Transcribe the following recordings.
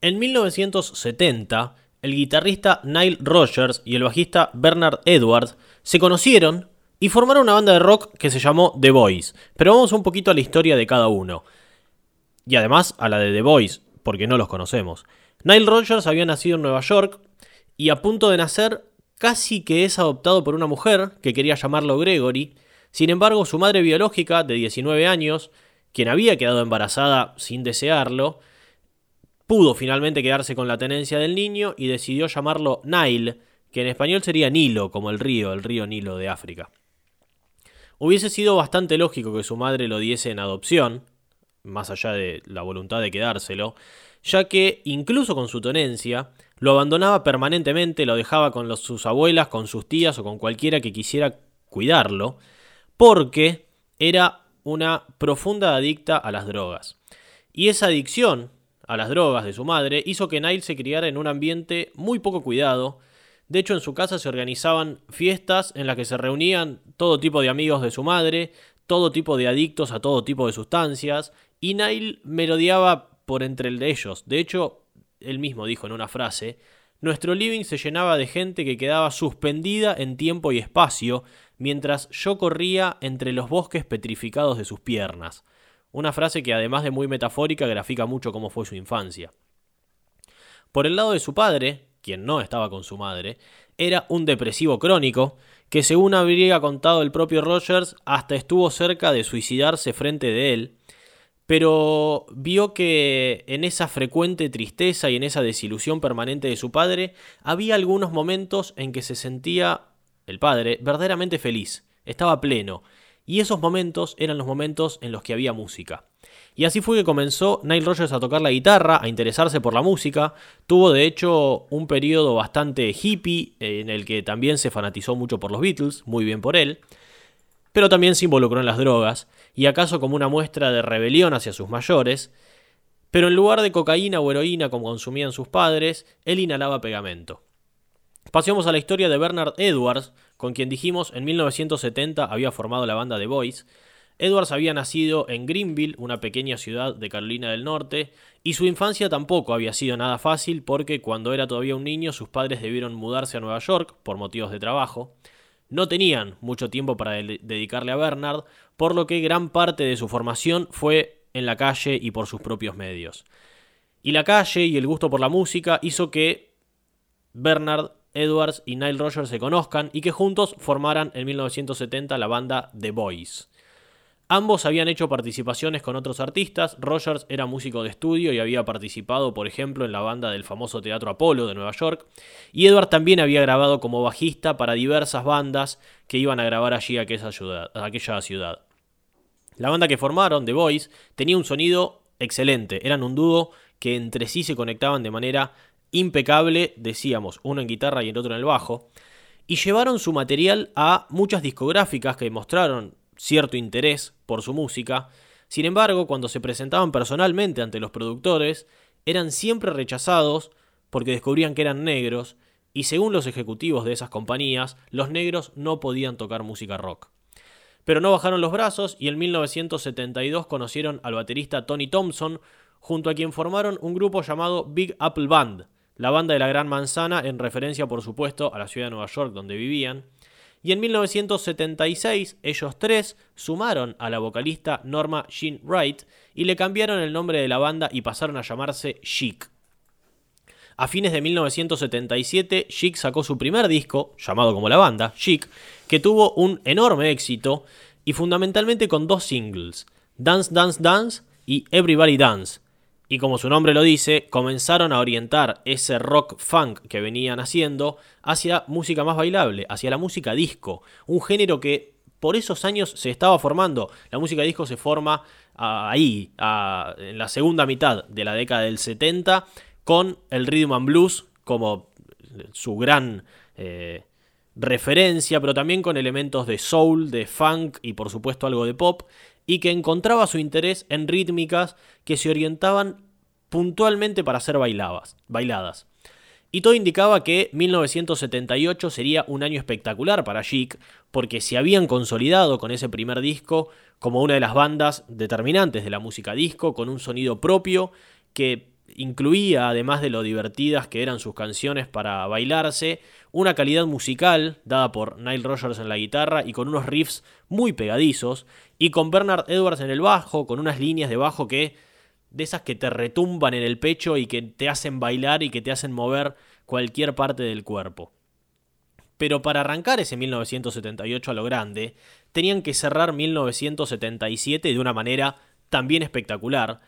En 1970, el guitarrista Nile Rogers y el bajista Bernard Edwards se conocieron y formaron una banda de rock que se llamó The Boys. Pero vamos un poquito a la historia de cada uno. Y además a la de The Boys, porque no los conocemos. Nile Rogers había nacido en Nueva York y a punto de nacer casi que es adoptado por una mujer que quería llamarlo Gregory. Sin embargo, su madre biológica, de 19 años, quien había quedado embarazada sin desearlo, pudo finalmente quedarse con la tenencia del niño y decidió llamarlo Nile, que en español sería Nilo, como el río, el río Nilo de África. Hubiese sido bastante lógico que su madre lo diese en adopción, más allá de la voluntad de quedárselo, ya que incluso con su tenencia, lo abandonaba permanentemente, lo dejaba con sus abuelas, con sus tías o con cualquiera que quisiera cuidarlo, porque era una profunda adicta a las drogas. Y esa adicción a las drogas de su madre hizo que Nile se criara en un ambiente muy poco cuidado. De hecho, en su casa se organizaban fiestas en las que se reunían todo tipo de amigos de su madre, todo tipo de adictos a todo tipo de sustancias, y Nile merodeaba por entre el de ellos. De hecho, él mismo dijo en una frase, nuestro living se llenaba de gente que quedaba suspendida en tiempo y espacio, mientras yo corría entre los bosques petrificados de sus piernas. Una frase que además de muy metafórica grafica mucho cómo fue su infancia. Por el lado de su padre, quien no estaba con su madre, era un depresivo crónico, que según habría contado el propio Rogers, hasta estuvo cerca de suicidarse frente de él, pero vio que en esa frecuente tristeza y en esa desilusión permanente de su padre había algunos momentos en que se sentía el padre verdaderamente feliz, estaba pleno, y esos momentos eran los momentos en los que había música. Y así fue que comenzó Nile Rogers a tocar la guitarra, a interesarse por la música. Tuvo de hecho un periodo bastante hippie en el que también se fanatizó mucho por los Beatles, muy bien por él pero también se involucró en las drogas, y acaso como una muestra de rebelión hacia sus mayores, pero en lugar de cocaína o heroína como consumían sus padres, él inhalaba pegamento. Pasemos a la historia de Bernard Edwards, con quien dijimos en 1970 había formado la banda The Boys. Edwards había nacido en Greenville, una pequeña ciudad de Carolina del Norte, y su infancia tampoco había sido nada fácil porque cuando era todavía un niño sus padres debieron mudarse a Nueva York por motivos de trabajo. No tenían mucho tiempo para dedicarle a Bernard, por lo que gran parte de su formación fue en la calle y por sus propios medios. Y la calle y el gusto por la música hizo que Bernard Edwards y Nile Rogers se conozcan y que juntos formaran en 1970 la banda The Boys. Ambos habían hecho participaciones con otros artistas. Rogers era músico de estudio y había participado, por ejemplo, en la banda del famoso Teatro Apolo de Nueva York. Y Edward también había grabado como bajista para diversas bandas que iban a grabar allí a aquella ciudad. La banda que formaron, The Boys, tenía un sonido excelente. Eran un dúo que entre sí se conectaban de manera impecable, decíamos, uno en guitarra y el otro en el bajo. Y llevaron su material a muchas discográficas que mostraron cierto interés por su música, sin embargo, cuando se presentaban personalmente ante los productores, eran siempre rechazados porque descubrían que eran negros, y según los ejecutivos de esas compañías, los negros no podían tocar música rock. Pero no bajaron los brazos y en 1972 conocieron al baterista Tony Thompson, junto a quien formaron un grupo llamado Big Apple Band, la banda de la Gran Manzana en referencia por supuesto a la ciudad de Nueva York donde vivían, y en 1976 ellos tres sumaron a la vocalista Norma Jean Wright y le cambiaron el nombre de la banda y pasaron a llamarse Chic. A fines de 1977, Chic sacó su primer disco, llamado como la banda, Chic, que tuvo un enorme éxito y fundamentalmente con dos singles, Dance Dance Dance y Everybody Dance, y como su nombre lo dice, comenzaron a orientar ese rock funk que venían haciendo hacia música más bailable, hacia la música disco, un género que por esos años se estaba formando. La música disco se forma ah, ahí, ah, en la segunda mitad de la década del 70, con el rhythm and blues como su gran eh, referencia, pero también con elementos de soul, de funk y por supuesto algo de pop y que encontraba su interés en rítmicas que se orientaban puntualmente para ser bailadas. Y todo indicaba que 1978 sería un año espectacular para Chic, porque se habían consolidado con ese primer disco como una de las bandas determinantes de la música disco, con un sonido propio que incluía, además de lo divertidas que eran sus canciones para bailarse, una calidad musical dada por Nile Rogers en la guitarra y con unos riffs muy pegadizos, y con Bernard Edwards en el bajo, con unas líneas de bajo que de esas que te retumban en el pecho y que te hacen bailar y que te hacen mover cualquier parte del cuerpo. Pero para arrancar ese 1978 a lo grande, tenían que cerrar 1977 de una manera también espectacular,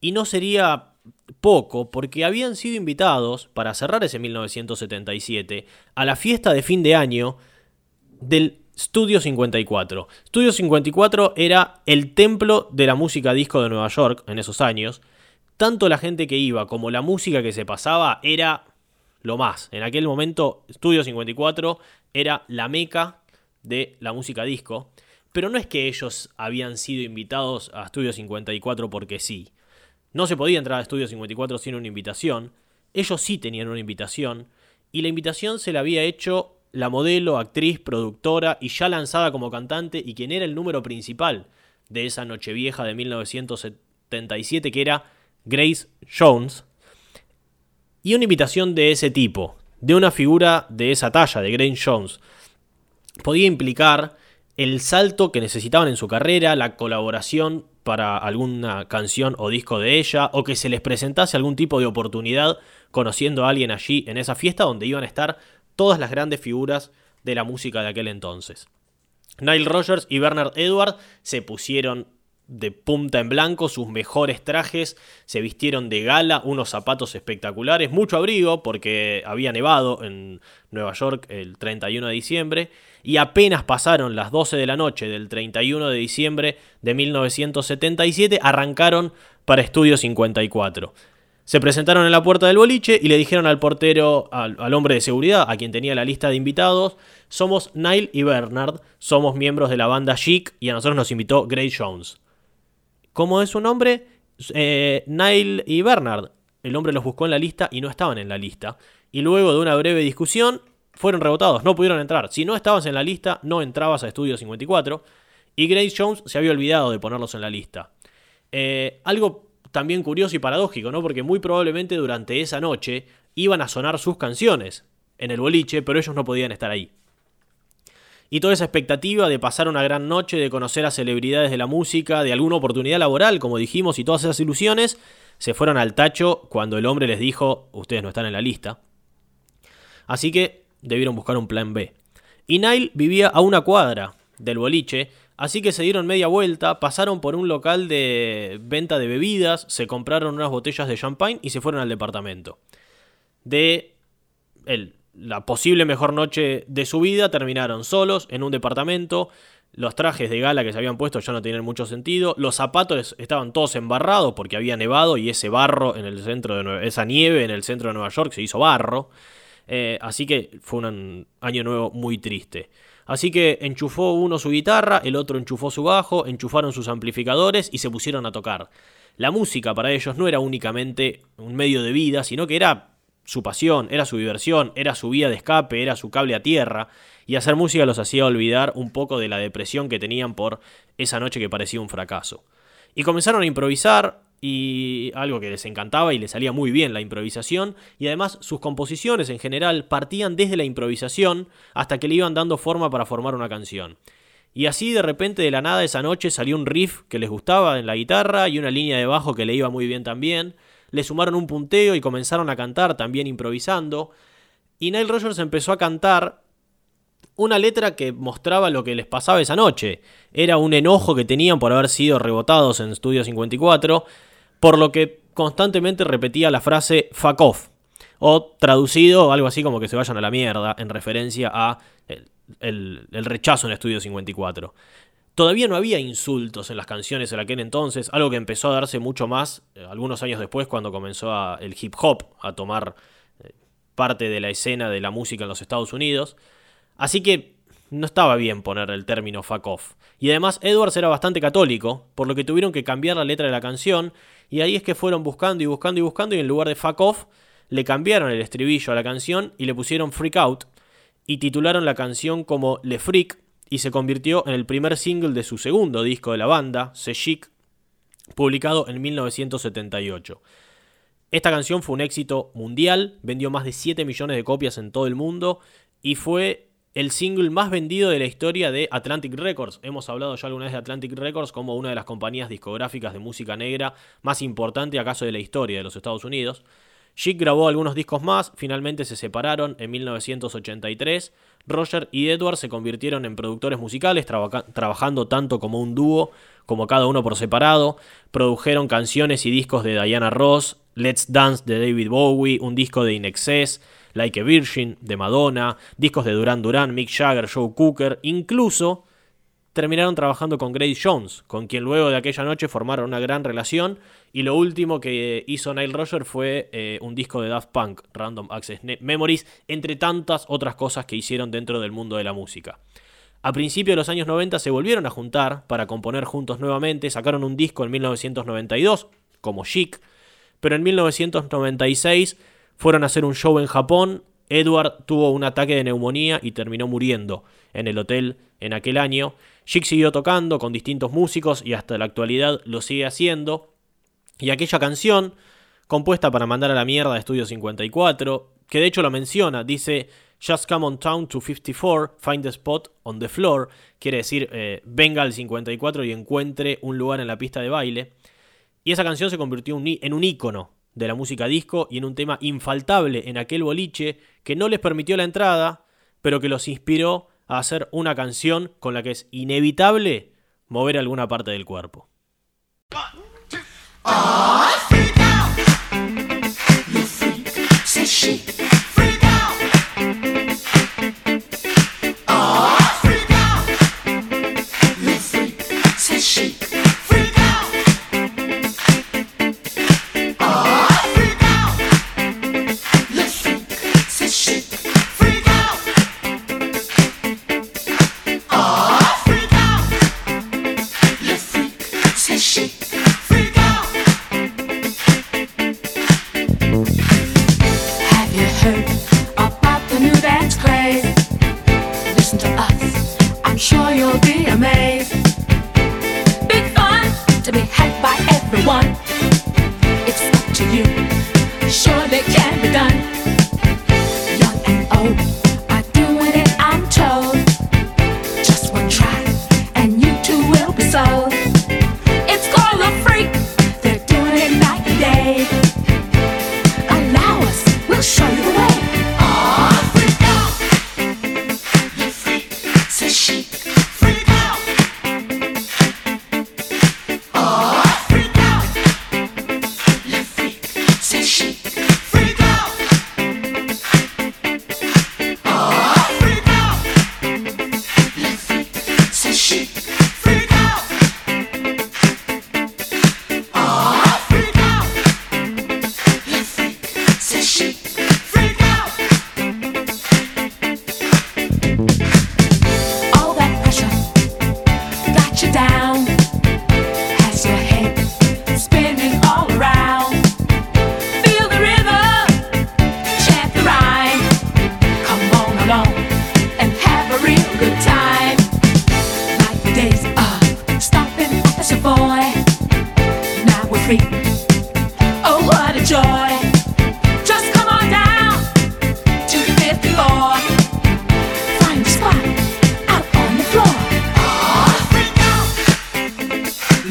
y no sería poco porque habían sido invitados, para cerrar ese 1977, a la fiesta de fin de año del Studio 54. Studio 54 era el templo de la música disco de Nueva York en esos años. Tanto la gente que iba como la música que se pasaba era lo más. En aquel momento Studio 54 era la meca de la música disco. Pero no es que ellos habían sido invitados a Studio 54 porque sí. No se podía entrar a Estudio 54 sin una invitación. Ellos sí tenían una invitación. Y la invitación se la había hecho la modelo, actriz, productora y ya lanzada como cantante y quien era el número principal de esa Nochevieja de 1977 que era Grace Jones. Y una invitación de ese tipo, de una figura de esa talla, de Grace Jones, podía implicar el salto que necesitaban en su carrera, la colaboración para alguna canción o disco de ella, o que se les presentase algún tipo de oportunidad conociendo a alguien allí en esa fiesta donde iban a estar todas las grandes figuras de la música de aquel entonces. Nile Rogers y Bernard Edwards se pusieron de punta en blanco, sus mejores trajes, se vistieron de gala, unos zapatos espectaculares, mucho abrigo porque había nevado en Nueva York el 31 de diciembre y apenas pasaron las 12 de la noche del 31 de diciembre de 1977 arrancaron para Estudio 54. Se presentaron en la puerta del boliche y le dijeron al portero, al, hombre de seguridad, a quien tenía la lista de invitados, somos Nile y Bernard, somos miembros de la banda Chic y a nosotros nos invitó Grace Jones. ¿Cómo es su nombre? Eh, Nile y Bernard. El hombre los buscó en la lista y no estaban en la lista. Y luego de una breve discusión, fueron rebotados, no pudieron entrar. Si no estabas en la lista, no entrabas a Estudio 54. Y Grace Jones se había olvidado de ponerlos en la lista. Eh, algo también curioso y paradójico, ¿no? Porque muy probablemente durante esa noche iban a sonar sus canciones en el boliche, pero ellos no podían estar ahí. Y toda esa expectativa de pasar una gran noche, de conocer a celebridades de la música, de alguna oportunidad laboral, como dijimos, y todas esas ilusiones, se fueron al tacho cuando el hombre les dijo, ustedes no están en la lista. Así que debieron buscar un plan B. Y Nile vivía a una cuadra del boliche, así que se dieron media vuelta, pasaron por un local de venta de bebidas, se compraron unas botellas de champagne y se fueron al departamento. De el la posible mejor noche de su vida, terminaron solos en un departamento. Los trajes de gala que se habían puesto ya no tenían mucho sentido. Los zapatos estaban todos embarrados porque había nevado y ese barro en el centro de esa nieve en el centro de Nueva York se hizo barro. Eh, así que fue un año nuevo muy triste. Así que enchufó uno su guitarra, el otro enchufó su bajo, enchufaron sus amplificadores y se pusieron a tocar. La música para ellos no era únicamente un medio de vida, sino que era su pasión, era su diversión, era su vía de escape, era su cable a tierra, y hacer música los hacía olvidar un poco de la depresión que tenían por esa noche que parecía un fracaso. Y comenzaron a improvisar, y algo que les encantaba y les salía muy bien la improvisación, y además sus composiciones en general partían desde la improvisación hasta que le iban dando forma para formar una canción. Y así de repente de la nada esa noche salió un riff que les gustaba en la guitarra y una línea de bajo que le iba muy bien también, le sumaron un punteo y comenzaron a cantar también improvisando. Y Nile Rogers empezó a cantar una letra que mostraba lo que les pasaba esa noche. Era un enojo que tenían por haber sido rebotados en Studio 54, por lo que constantemente repetía la frase fuck off. O traducido algo así como que se vayan a la mierda, en referencia a el, el rechazo en Studio 54. Todavía no había insultos en las canciones en aquel entonces, algo que empezó a darse mucho más eh, algunos años después cuando comenzó el hip hop a tomar eh, parte de la escena de la música en los Estados Unidos. Así que no estaba bien poner el término fuck off. Y además Edwards era bastante católico, por lo que tuvieron que cambiar la letra de la canción, y ahí es que fueron buscando y buscando y buscando, y en lugar de fuck off, le cambiaron el estribillo a la canción y le pusieron freak out, y titularon la canción como Le Freak, y se convirtió en el primer single de su segundo disco de la banda, Se Chic, publicado en 1978. Esta canción fue un éxito mundial, vendió más de 7 millones de copias en todo el mundo y fue el single más vendido de la historia de Atlantic Records. Hemos hablado ya alguna vez de Atlantic Records como una de las compañías discográficas de música negra más importante acaso de la historia de los Estados Unidos. Chic grabó algunos discos más, finalmente se separaron en 1983. Roger y Edward se convirtieron en productores musicales, trabajando tanto como un dúo como cada uno por separado. Produjeron canciones y discos de Diana Ross, Let's Dance de David Bowie, un disco de Inexcess, Like a Virgin de Madonna, discos de Duran Duran, Mick Jagger, Joe Cooker, incluso terminaron trabajando con Grace Jones, con quien luego de aquella noche formaron una gran relación. Y lo último que hizo Nile Roger fue eh, un disco de Daft Punk, Random Access Memories, entre tantas otras cosas que hicieron dentro del mundo de la música. A principios de los años 90 se volvieron a juntar para componer juntos nuevamente, sacaron un disco en 1992, como Chic, pero en 1996 fueron a hacer un show en Japón, Edward tuvo un ataque de neumonía y terminó muriendo en el hotel en aquel año. Chic siguió tocando con distintos músicos y hasta la actualidad lo sigue haciendo. Y aquella canción, compuesta para mandar a la mierda de Estudio 54, que de hecho lo menciona, dice Just come on town to 54, find a spot on the floor. Quiere decir, eh, venga al 54 y encuentre un lugar en la pista de baile. Y esa canción se convirtió en un ícono de la música disco y en un tema infaltable en aquel boliche que no les permitió la entrada, pero que los inspiró a hacer una canción con la que es inevitable mover alguna parte del cuerpo.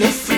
Yes.